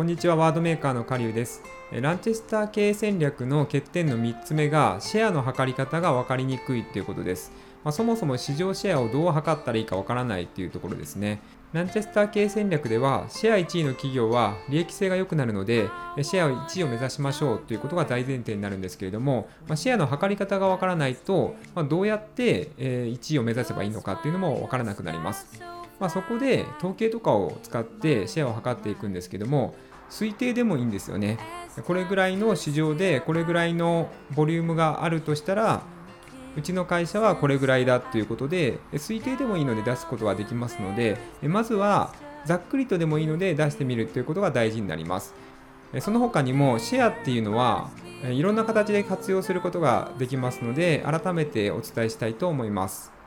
こんにちは、ワードメーカーのカリュウです。ランチェスター経営戦略の欠点の3つ目が、シェアの測り方が分かりにくいということです。まあ、そもそも市場シェアをどう測ったらいいか分からないというところですね。ランチェスター経営戦略では、シェア1位の企業は利益性が良くなるので、シェア1位を目指しましょうということが大前提になるんですけれども、まあ、シェアの測り方が分からないと、まあ、どうやって1位を目指せばいいのかっていうのも分からなくなります。まあ、そこで統計とかを使ってシェアを測っていくんですけども推定でもいいんですよね。これぐらいの市場でこれぐらいのボリュームがあるとしたらうちの会社はこれぐらいだということで推定でもいいので出すことができますのでまずはざっくりとでもいいので出してみるということが大事になります。その他にもシェアっていうのはいろんな形で活用することができますので改めてお伝えしたいと思います。